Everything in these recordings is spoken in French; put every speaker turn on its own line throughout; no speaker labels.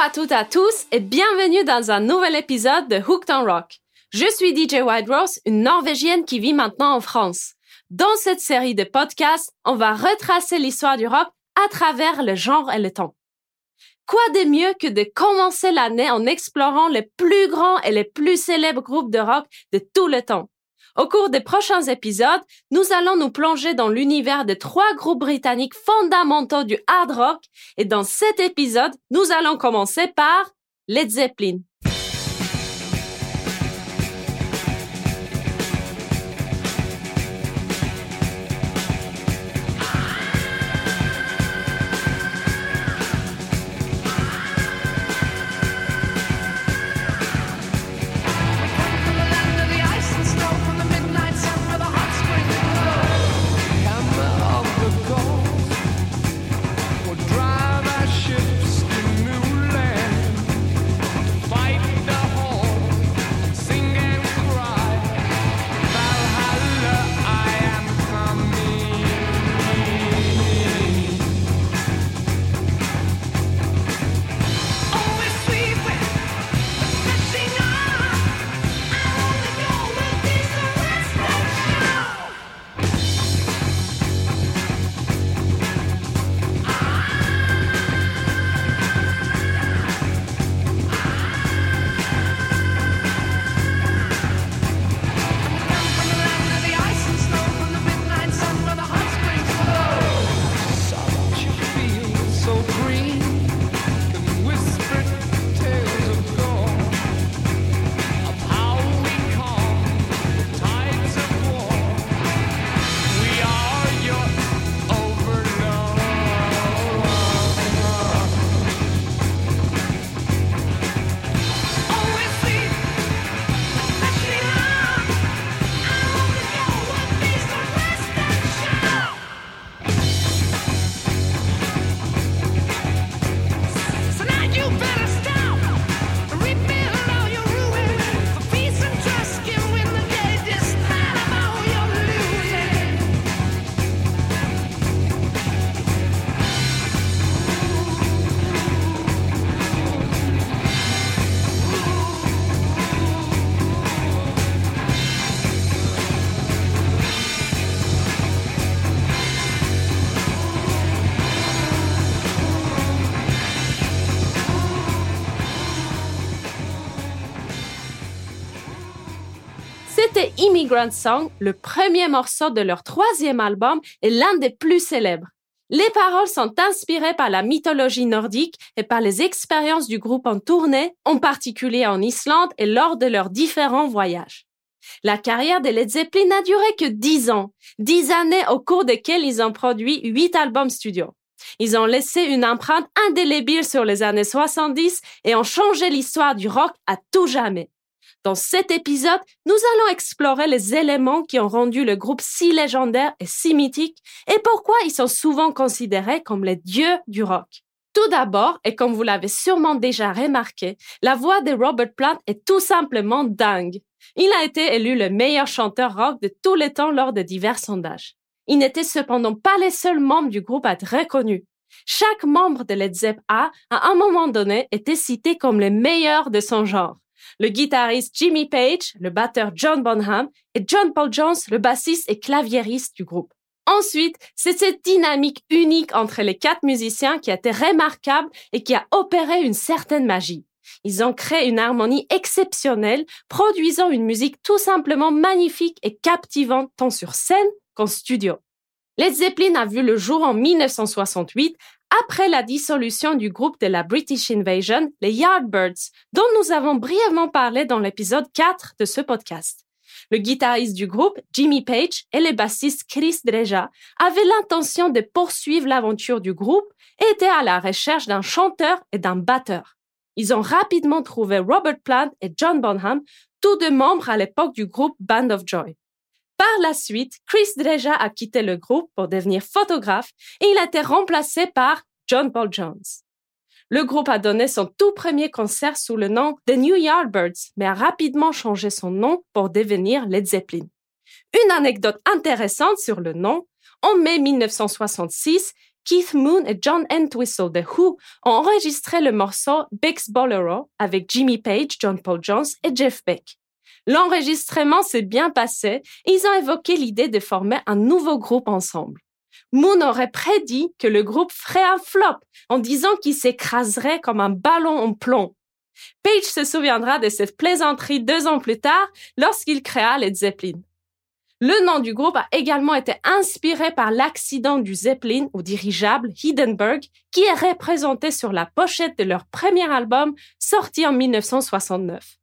à toutes et à tous et bienvenue dans un nouvel épisode de Hooked on Rock. Je suis DJ White Rose, une Norvégienne qui vit maintenant en France. Dans cette série de podcasts, on va retracer l'histoire du rock à travers le genre et le temps. Quoi de mieux que de commencer l'année en explorant les plus grands et les plus célèbres groupes de rock de tout le temps? Au cours des prochains épisodes, nous allons nous plonger dans l'univers de trois groupes britanniques fondamentaux du hard rock et dans cet épisode, nous allons commencer par Led Zeppelin. Immigrant Song, le premier morceau de leur troisième album et l'un des plus célèbres. Les paroles sont inspirées par la mythologie nordique et par les expériences du groupe en tournée, en particulier en Islande et lors de leurs différents voyages. La carrière de Led Zeppelin n'a duré que dix ans, dix années au cours desquelles ils ont produit huit albums studio. Ils ont laissé une empreinte indélébile sur les années 70 et ont changé l'histoire du rock à tout jamais. Dans cet épisode, nous allons explorer les éléments qui ont rendu le groupe si légendaire et si mythique et pourquoi ils sont souvent considérés comme les dieux du rock. Tout d'abord, et comme vous l'avez sûrement déjà remarqué, la voix de Robert Plant est tout simplement dingue. Il a été élu le meilleur chanteur rock de tous les temps lors de divers sondages. Il n'était cependant pas les seuls membres du groupe à être reconnus. Chaque membre de Led Zepp A, à un moment donné, était cité comme le meilleur de son genre le guitariste Jimmy Page, le batteur John Bonham et John Paul Jones, le bassiste et claviériste du groupe. Ensuite, c'est cette dynamique unique entre les quatre musiciens qui a été remarquable et qui a opéré une certaine magie. Ils ont créé une harmonie exceptionnelle, produisant une musique tout simplement magnifique et captivante tant sur scène qu'en studio. Led Zeppelin a vu le jour en 1968 après la dissolution du groupe de la British Invasion, les Yardbirds, dont nous avons brièvement parlé dans l'épisode 4 de ce podcast. Le guitariste du groupe, Jimmy Page, et le bassiste Chris Dreja avaient l'intention de poursuivre l'aventure du groupe et étaient à la recherche d'un chanteur et d'un batteur. Ils ont rapidement trouvé Robert Plant et John Bonham, tous deux membres à l'époque du groupe Band of Joy. Par la suite, Chris Dreja a quitté le groupe pour devenir photographe et il a été remplacé par John Paul Jones. Le groupe a donné son tout premier concert sous le nom The New Yardbirds, mais a rapidement changé son nom pour devenir Led Zeppelin. Une anecdote intéressante sur le nom, en mai 1966, Keith Moon et John Entwistle de Who ont enregistré le morceau Beck's Bolero avec Jimmy Page, John Paul Jones et Jeff Beck. L'enregistrement s'est bien passé ils ont évoqué l'idée de former un nouveau groupe ensemble. Moon aurait prédit que le groupe ferait un flop en disant qu'il s'écraserait comme un ballon en plomb. Page se souviendra de cette plaisanterie deux ans plus tard lorsqu'il créa les Zeppelin. Le nom du groupe a également été inspiré par l'accident du Zeppelin au dirigeable Hindenburg qui est représenté sur la pochette de leur premier album sorti en 1969.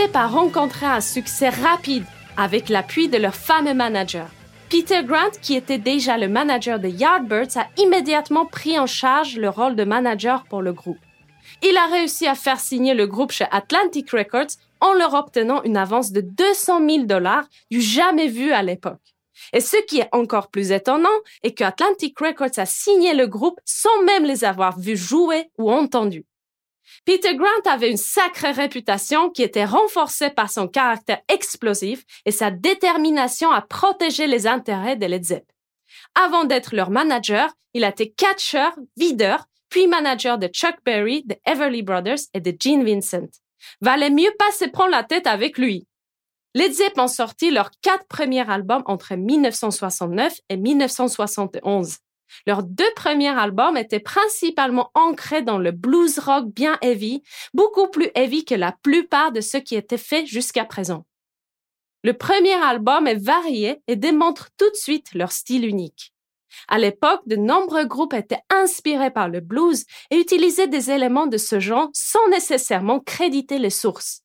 Zepp a rencontré un succès rapide avec l'appui de leur fameux manager. Peter Grant, qui était déjà le manager de Yardbirds, a immédiatement pris en charge le rôle de manager pour le groupe. Il a réussi à faire signer le groupe chez Atlantic Records en leur obtenant une avance de 200 000 dollars du jamais vu à l'époque. Et ce qui est encore plus étonnant est que Atlantic Records a signé le groupe sans même les avoir vus jouer ou entendus. Peter Grant avait une sacrée réputation qui était renforcée par son caractère explosif et sa détermination à protéger les intérêts de Led Zepp. Avant d'être leur manager, il a été catcher, videur, puis manager de Chuck Berry, de Everly Brothers et de Gene Vincent. Valait mieux pas se prendre la tête avec lui. Led Zepp ont sorti leurs quatre premiers albums entre 1969 et 1971. Leurs deux premiers albums étaient principalement ancrés dans le blues rock bien heavy, beaucoup plus heavy que la plupart de ce qui était fait jusqu'à présent. Le premier album est varié et démontre tout de suite leur style unique. À l'époque, de nombreux groupes étaient inspirés par le blues et utilisaient des éléments de ce genre sans nécessairement créditer les sources.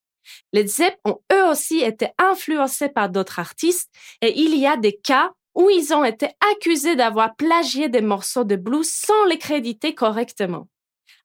Les Zepp ont eux aussi été influencés par d'autres artistes et il y a des cas où ils ont été accusés d'avoir plagié des morceaux de blues sans les créditer correctement.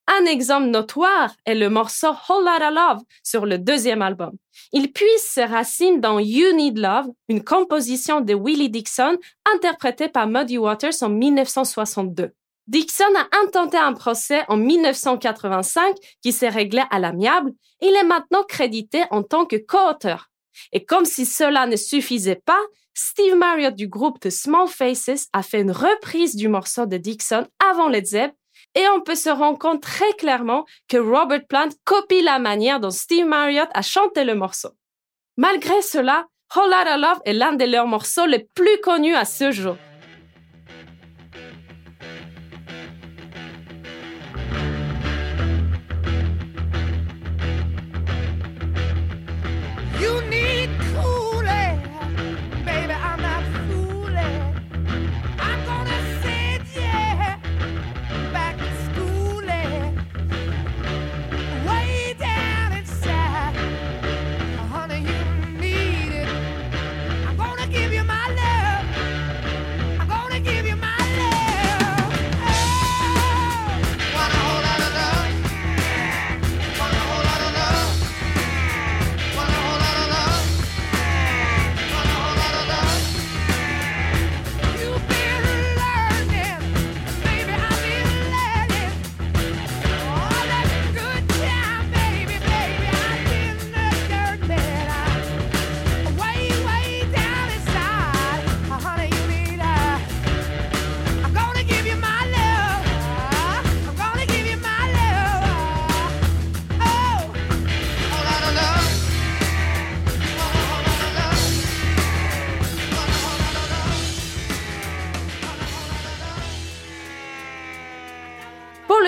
Un exemple notoire est le morceau Whole Lotta Love sur le deuxième album. Il puise ses racines dans You Need Love, une composition de Willie Dixon interprétée par Muddy Waters en 1962. Dixon a intenté un procès en 1985 qui s'est réglé à l'amiable. Il est maintenant crédité en tant que co-auteur. Et comme si cela ne suffisait pas, Steve Marriott du groupe The Small Faces a fait une reprise du morceau de Dixon avant Led Zepp et on peut se rendre compte très clairement que Robert Plant copie la manière dont Steve Marriott a chanté le morceau. Malgré cela, Whole Lotta Love est l'un de leurs morceaux les plus connus à ce jour.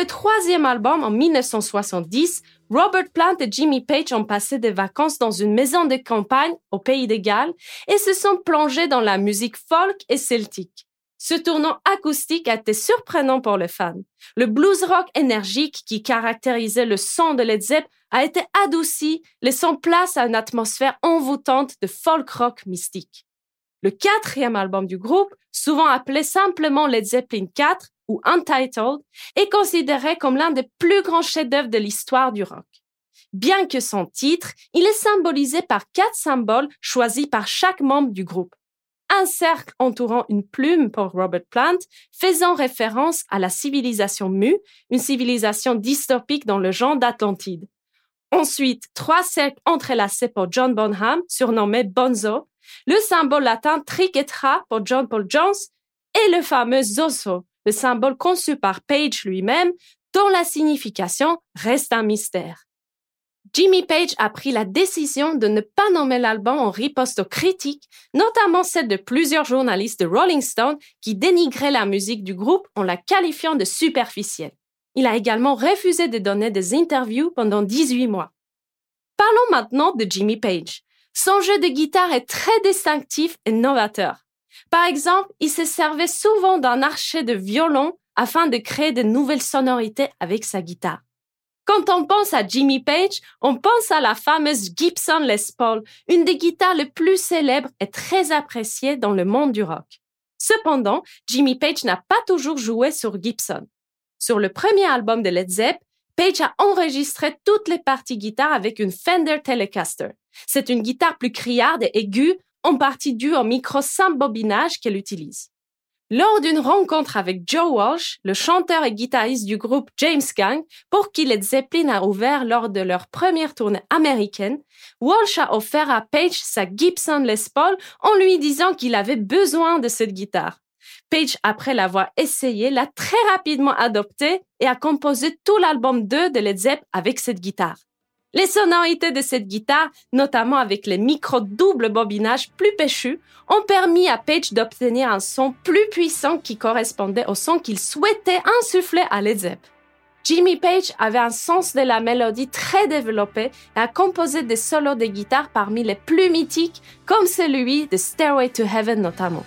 Le troisième album en 1970, Robert Plant et Jimmy Page ont passé des vacances dans une maison de campagne au pays des Galles et se sont plongés dans la musique folk et celtique. Ce tournant acoustique a été surprenant pour les fans. Le blues rock énergique qui caractérisait le son de Led Zepp a été adouci, laissant place à une atmosphère envoûtante de folk rock mystique. Le quatrième album du groupe, souvent appelé simplement Led Zeppelin 4 ou Untitled, est considéré comme l'un des plus grands chefs-d'œuvre de l'histoire du rock. Bien que son titre, il est symbolisé par quatre symboles choisis par chaque membre du groupe un cercle entourant une plume pour Robert Plant, faisant référence à la civilisation Mu, une civilisation dystopique dans le genre d'Atlantide. Ensuite, trois cercles entrelacés pour John Bonham, surnommé Bonzo, le symbole latin Triquetra pour John Paul Jones et le fameux Zoso, le symbole conçu par Page lui-même, dont la signification reste un mystère. Jimmy Page a pris la décision de ne pas nommer l'album en riposte aux critiques, notamment celle de plusieurs journalistes de Rolling Stone qui dénigraient la musique du groupe en la qualifiant de superficielle. Il a également refusé de donner des interviews pendant 18 mois. Parlons maintenant de Jimmy Page. Son jeu de guitare est très distinctif et novateur. Par exemple, il se servait souvent d'un archet de violon afin de créer de nouvelles sonorités avec sa guitare. Quand on pense à Jimmy Page, on pense à la fameuse Gibson Les Paul, une des guitares les plus célèbres et très appréciées dans le monde du rock. Cependant, Jimmy Page n'a pas toujours joué sur Gibson. Sur le premier album de Led Zepp, Page a enregistré toutes les parties guitare avec une Fender Telecaster. C'est une guitare plus criarde et aiguë, en partie due au micro sans bobinage qu'elle utilise. Lors d'une rencontre avec Joe Walsh, le chanteur et guitariste du groupe James Gang, pour qui Led Zeppelin a ouvert lors de leur première tournée américaine, Walsh a offert à Page sa Gibson Les Paul en lui disant qu'il avait besoin de cette guitare. Page, après l'avoir essayé, l'a très rapidement adoptée et a composé tout l'album 2 de Led Zepp avec cette guitare. Les sonorités de cette guitare, notamment avec les micros double bobinage plus péchus, ont permis à Page d'obtenir un son plus puissant qui correspondait au son qu'il souhaitait insuffler à Led. Jimmy Page avait un sens de la mélodie très développé et a composé des solos de guitare parmi les plus mythiques, comme celui de Stairway to Heaven notamment.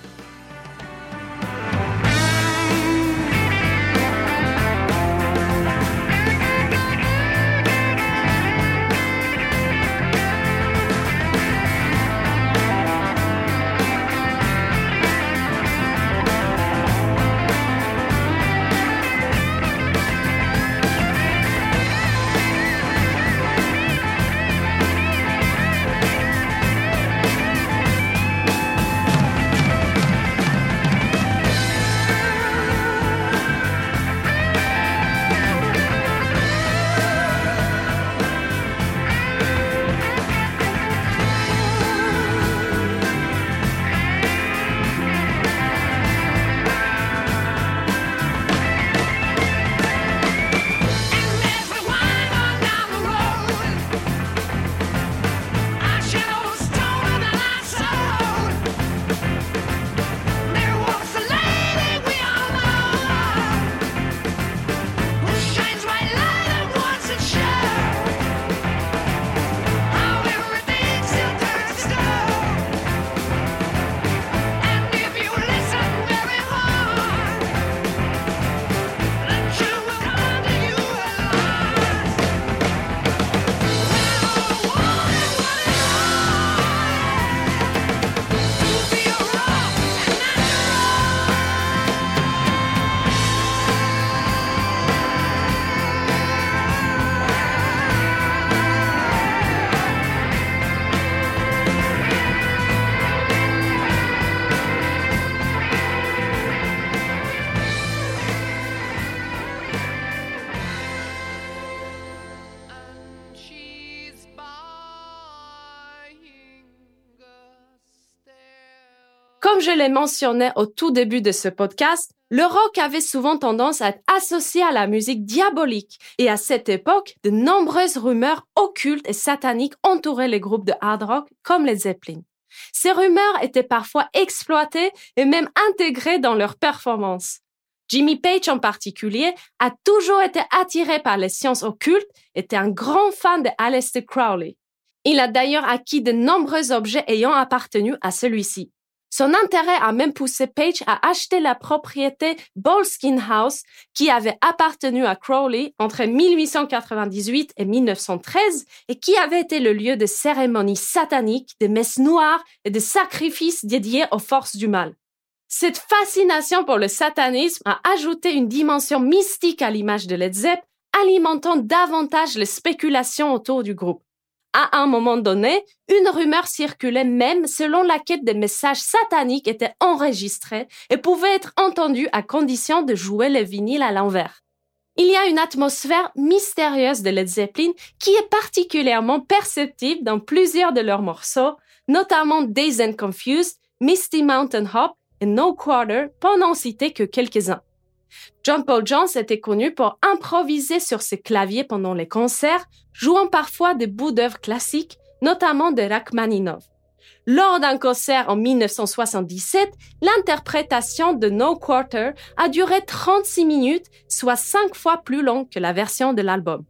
L'ai mentionné au tout début de ce podcast, le rock avait souvent tendance à être associé à la musique diabolique et à cette époque, de nombreuses rumeurs occultes et sataniques entouraient les groupes de hard rock comme les Zeppelin. Ces rumeurs étaient parfois exploitées et même intégrées dans leurs performances. Jimmy Page en particulier a toujours été attiré par les sciences occultes, était un grand fan de Aleister Crowley. Il a d'ailleurs acquis de nombreux objets ayant appartenu à celui-ci. Son intérêt a même poussé Page à acheter la propriété Bolskin House qui avait appartenu à Crowley entre 1898 et 1913 et qui avait été le lieu de cérémonies sataniques, de messes noires et de sacrifices dédiés aux forces du mal. Cette fascination pour le satanisme a ajouté une dimension mystique à l'image de Led Zepp, alimentant davantage les spéculations autour du groupe. À un moment donné, une rumeur circulait même selon laquelle des messages sataniques étaient enregistrés et pouvaient être entendus à condition de jouer le vinyle à l'envers. Il y a une atmosphère mystérieuse de Led Zeppelin qui est particulièrement perceptible dans plusieurs de leurs morceaux, notamment Days and Confused, Misty Mountain Hop et No Quarter, pour n'en citer que quelques-uns. John Paul Jones était connu pour improviser sur ses claviers pendant les concerts, jouant parfois des bouts d'œuvres classiques, notamment de Rachmaninoff. Lors d'un concert en 1977, l'interprétation de No Quarter a duré 36 minutes, soit cinq fois plus long que la version de l'album.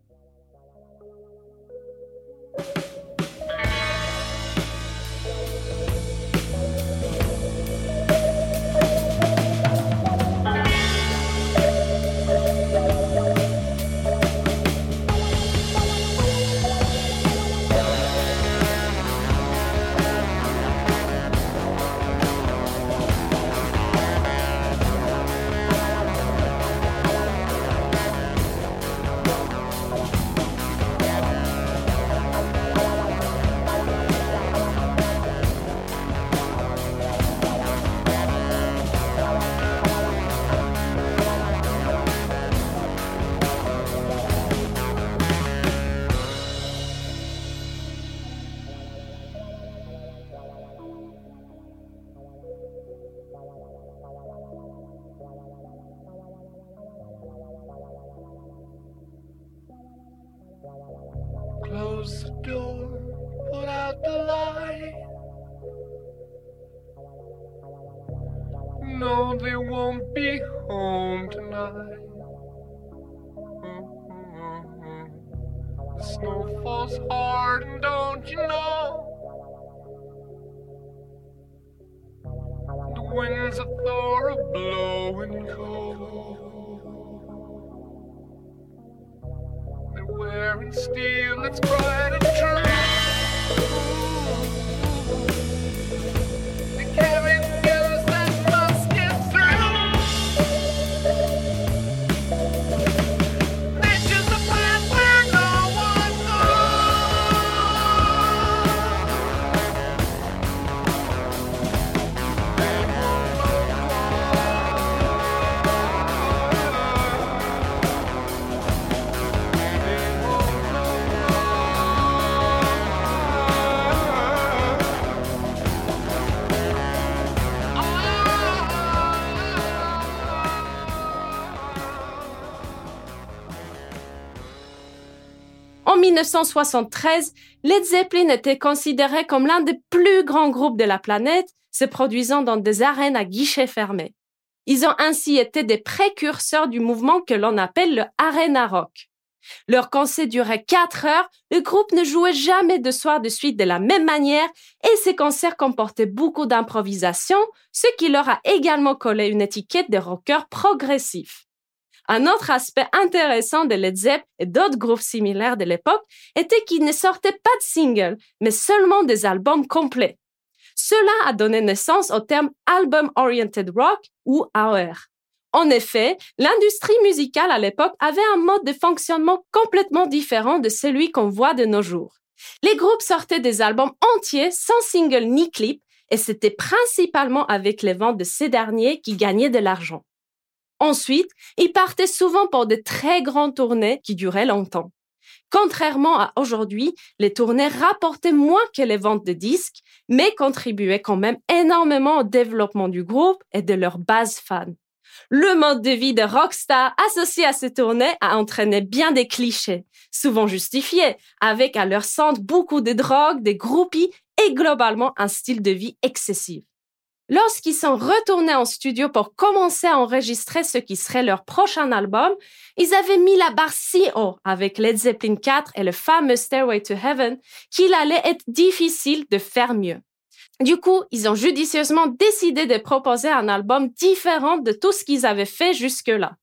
Falls hard, don't you know? The winds of Thor are blowing cold. They're wearing steel that's bright and true.
1973, Led Zeppelin était considéré comme l'un des plus grands groupes de la planète, se produisant dans des arènes à guichets fermés. Ils ont ainsi été des précurseurs du mouvement que l'on appelle le arena rock. Leur concert durait quatre heures, le groupe ne jouait jamais deux soirs de suite de la même manière et ces concerts comportaient beaucoup d'improvisation, ce qui leur a également collé une étiquette de rocker progressif. Un autre aspect intéressant de Led Zepp et d'autres groupes similaires de l'époque était qu'ils ne sortaient pas de singles, mais seulement des albums complets. Cela a donné naissance au terme Album Oriented Rock ou AOR. En effet, l'industrie musicale à l'époque avait un mode de fonctionnement complètement différent de celui qu'on voit de nos jours. Les groupes sortaient des albums entiers sans single ni clip et c'était principalement avec les ventes de ces derniers qui gagnaient de l'argent. Ensuite, ils partaient souvent pour de très grandes tournées qui duraient longtemps. Contrairement à aujourd'hui, les tournées rapportaient moins que les ventes de disques, mais contribuaient quand même énormément au développement du groupe et de leur base fan. Le mode de vie de rockstar associé à ces tournées a entraîné bien des clichés, souvent justifiés, avec à leur centre beaucoup de drogue, des groupies et globalement un style de vie excessif. Lorsqu'ils sont retournés en studio pour commencer à enregistrer ce qui serait leur prochain album, ils avaient mis la barre si haut avec Led Zeppelin 4 et le fameux Stairway to Heaven qu'il allait être difficile de faire mieux. Du coup, ils ont judicieusement décidé de proposer un album différent de tout ce qu'ils avaient fait jusque-là.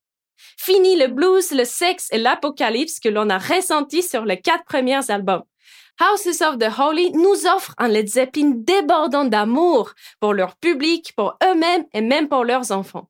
Fini le blues, le sexe et l'apocalypse que l'on a ressenti sur les quatre premiers albums. Houses of the Holy nous offre un Led Zeppelin débordant d'amour pour leur public, pour eux-mêmes et même pour leurs enfants.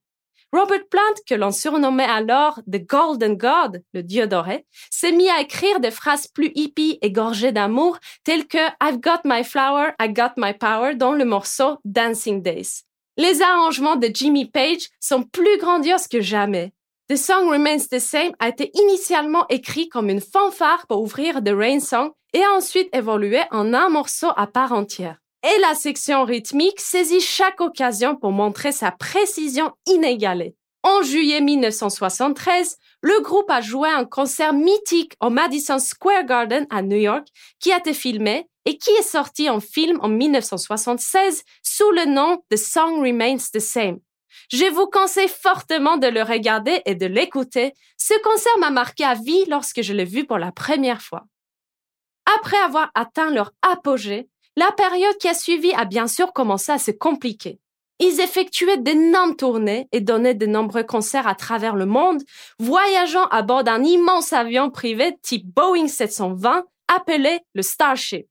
Robert Plant, que l'on surnommait alors The Golden God, le dieu doré, s'est mis à écrire des phrases plus hippies et gorgées d'amour, telles que I've got my flower, I got my power dans le morceau Dancing Days. Les arrangements de Jimmy Page sont plus grandioses que jamais. The Song Remains the Same a été initialement écrit comme une fanfare pour ouvrir The Rain Song et ensuite évolué en un morceau à part entière. Et la section rythmique saisit chaque occasion pour montrer sa précision inégalée. En juillet 1973, le groupe a joué un concert mythique au Madison Square Garden à New York qui a été filmé et qui est sorti en film en 1976 sous le nom The Song Remains the Same. Je vous conseille fortement de le regarder et de l'écouter. Ce concert m'a marqué à vie lorsque je l'ai vu pour la première fois. Après avoir atteint leur apogée, la période qui a suivi a bien sûr commencé à se compliquer. Ils effectuaient d'énormes tournées et donnaient de nombreux concerts à travers le monde, voyageant à bord d'un immense avion privé type Boeing 720 appelé le Starship.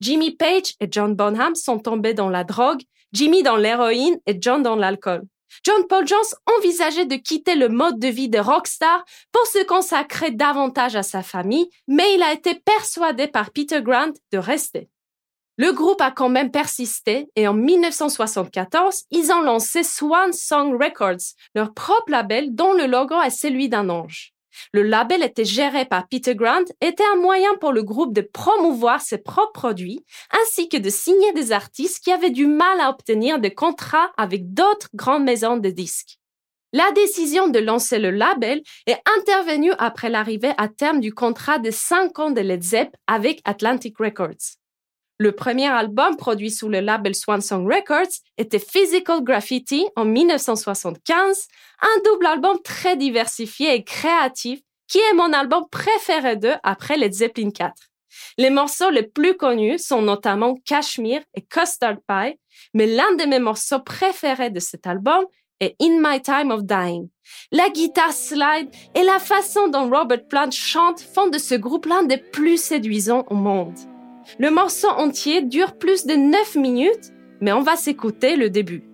Jimmy Page et John Bonham sont tombés dans la drogue, Jimmy dans l'héroïne et John dans l'alcool. John Paul Jones envisageait de quitter le mode de vie de rockstar pour se consacrer davantage à sa famille, mais il a été persuadé par Peter Grant de rester. Le groupe a quand même persisté et en 1974, ils ont lancé Swan Song Records, leur propre label dont le logo est celui d'un ange. Le label était géré par Peter Grant était un moyen pour le groupe de promouvoir ses propres produits ainsi que de signer des artistes qui avaient du mal à obtenir des contrats avec d'autres grandes maisons de disques. La décision de lancer le label est intervenue après l'arrivée à terme du contrat de 5 ans de Led Zepp avec Atlantic Records. Le premier album produit sous le label Swan Song Records était Physical Graffiti en 1975, un double album très diversifié et créatif qui est mon album préféré d'eux après les Zeppelin 4. Les morceaux les plus connus sont notamment Kashmir et Custard Pie, mais l'un de mes morceaux préférés de cet album est In My Time of Dying. La guitare slide et la façon dont Robert Plant chante font de ce groupe l'un des plus séduisants au monde. Le morceau entier dure plus de 9 minutes, mais on va s'écouter le début.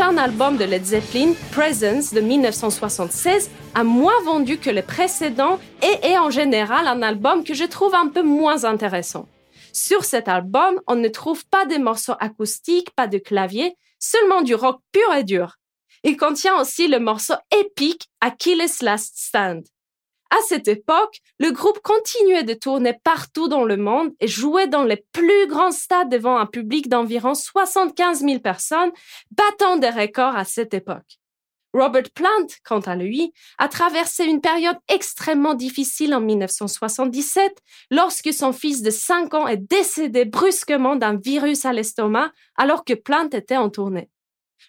Prochain album de Led Zeppelin, Presence de 1976, a moins vendu que les précédents et est en général un album que je trouve un peu moins intéressant. Sur cet album, on ne trouve pas des morceaux acoustiques, pas de clavier, seulement du rock pur et dur. Il contient aussi le morceau épique Achilles Last Stand. À cette époque, le groupe continuait de tourner partout dans le monde et jouait dans les plus grands stades devant un public d'environ 75 000 personnes, battant des records à cette époque. Robert Plant, quant à lui, a traversé une période extrêmement difficile en 1977 lorsque son fils de 5 ans est décédé brusquement d'un virus à l'estomac alors que Plant était en tournée.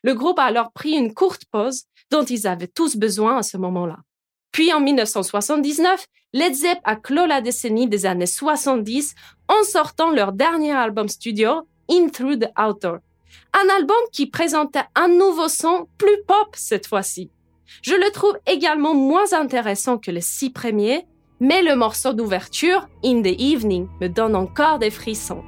Le groupe a alors pris une courte pause dont ils avaient tous besoin à ce moment-là. Puis en 1979, Led Zepp a clos la décennie des années 70 en sortant leur dernier album studio, In Through the Outer. Un album qui présentait un nouveau son plus pop cette fois-ci. Je le trouve également moins intéressant que les six premiers, mais le morceau d'ouverture, In the Evening, me donne encore des frissons.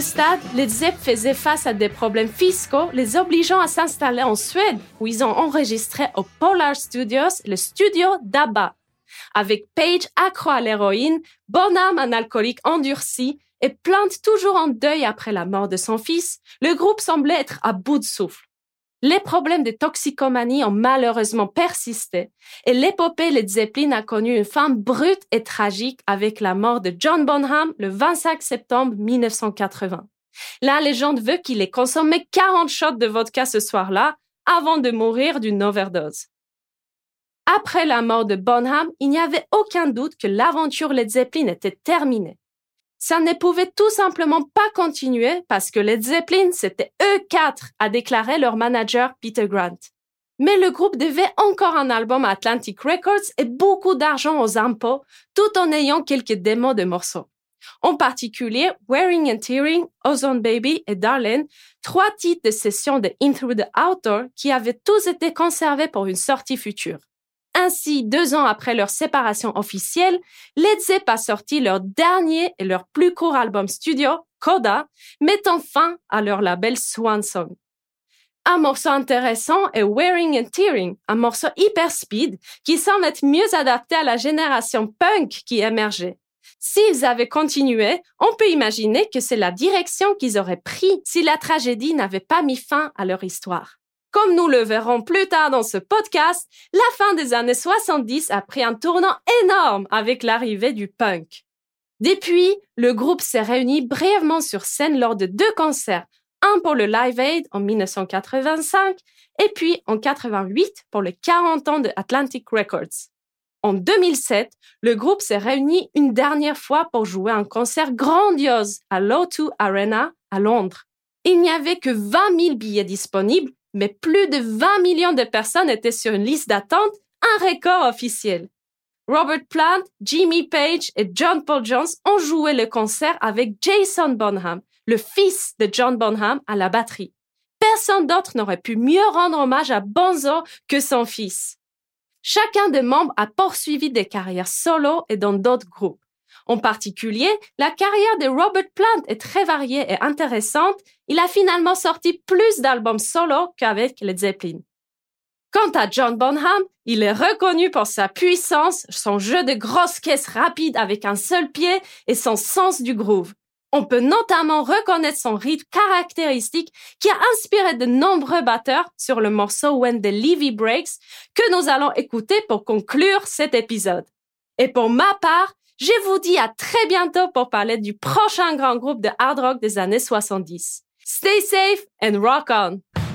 Ce stade, les Zepp faisaient face à des problèmes fiscaux, les obligeant à s'installer en Suède, où ils ont enregistré au Polar Studios, le studio d'ABBA. Avec Page accro à l'héroïne, Bonham un alcoolique endurci et Plante toujours en deuil après la mort de son fils, le groupe semblait être à bout de souffle. Les problèmes de toxicomanie ont malheureusement persisté et l'épopée Led Zeppelin a connu une fin brute et tragique avec la mort de John Bonham le 25 septembre 1980. La légende veut qu'il ait consommé 40 shots de vodka ce soir-là avant de mourir d'une overdose. Après la mort de Bonham, il n'y avait aucun doute que l'aventure Led Zeppelin était terminée ça ne pouvait tout simplement pas continuer parce que Led Zeppelin, c'était eux quatre, a déclaré leur manager Peter Grant. Mais le groupe devait encore un album à Atlantic Records et beaucoup d'argent aux impôts, tout en ayant quelques démos de morceaux. En particulier, Wearing and Tearing, Ozone Baby et Darlene, trois titres de session de In Through the Outer qui avaient tous été conservés pour une sortie future. Ainsi, deux ans après leur séparation officielle, Led Zepp a sorti leur dernier et leur plus court album studio, Coda, mettant fin à leur label Swan Song. Un morceau intéressant est Wearing and Tearing, un morceau hyper speed qui semble être mieux adapté à la génération punk qui émergeait. S'ils avaient continué, on peut imaginer que c'est la direction qu'ils auraient pris si la tragédie n'avait pas mis fin à leur histoire. Comme nous le verrons plus tard dans ce podcast, la fin des années 70 a pris un tournant énorme avec l'arrivée du punk. Depuis, le groupe s'est réuni brièvement sur scène lors de deux concerts, un pour le Live Aid en 1985 et puis en 88 pour les 40 ans de Atlantic Records. En 2007, le groupe s'est réuni une dernière fois pour jouer un concert grandiose à l'O2 Arena à Londres. Il n'y avait que 20 000 billets disponibles, mais plus de 20 millions de personnes étaient sur une liste d'attente, un record officiel. Robert Plant, Jimmy Page et John Paul Jones ont joué le concert avec Jason Bonham, le fils de John Bonham, à la batterie. Personne d'autre n'aurait pu mieux rendre hommage à Bonzo que son fils. Chacun des membres a poursuivi des carrières solo et dans d'autres groupes. En particulier, la carrière de Robert Plant est très variée et intéressante. Il a finalement sorti plus d'albums solo qu'avec les Zeppelin. Quant à John Bonham, il est reconnu pour sa puissance, son jeu de grosses caisses rapides avec un seul pied et son sens du groove. On peut notamment reconnaître son rythme caractéristique qui a inspiré de nombreux batteurs sur le morceau When the Levy Breaks que nous allons écouter pour conclure cet épisode. Et pour ma part, je vous dis à très bientôt pour parler du prochain grand groupe de hard rock des années 70. Stay safe and rock on!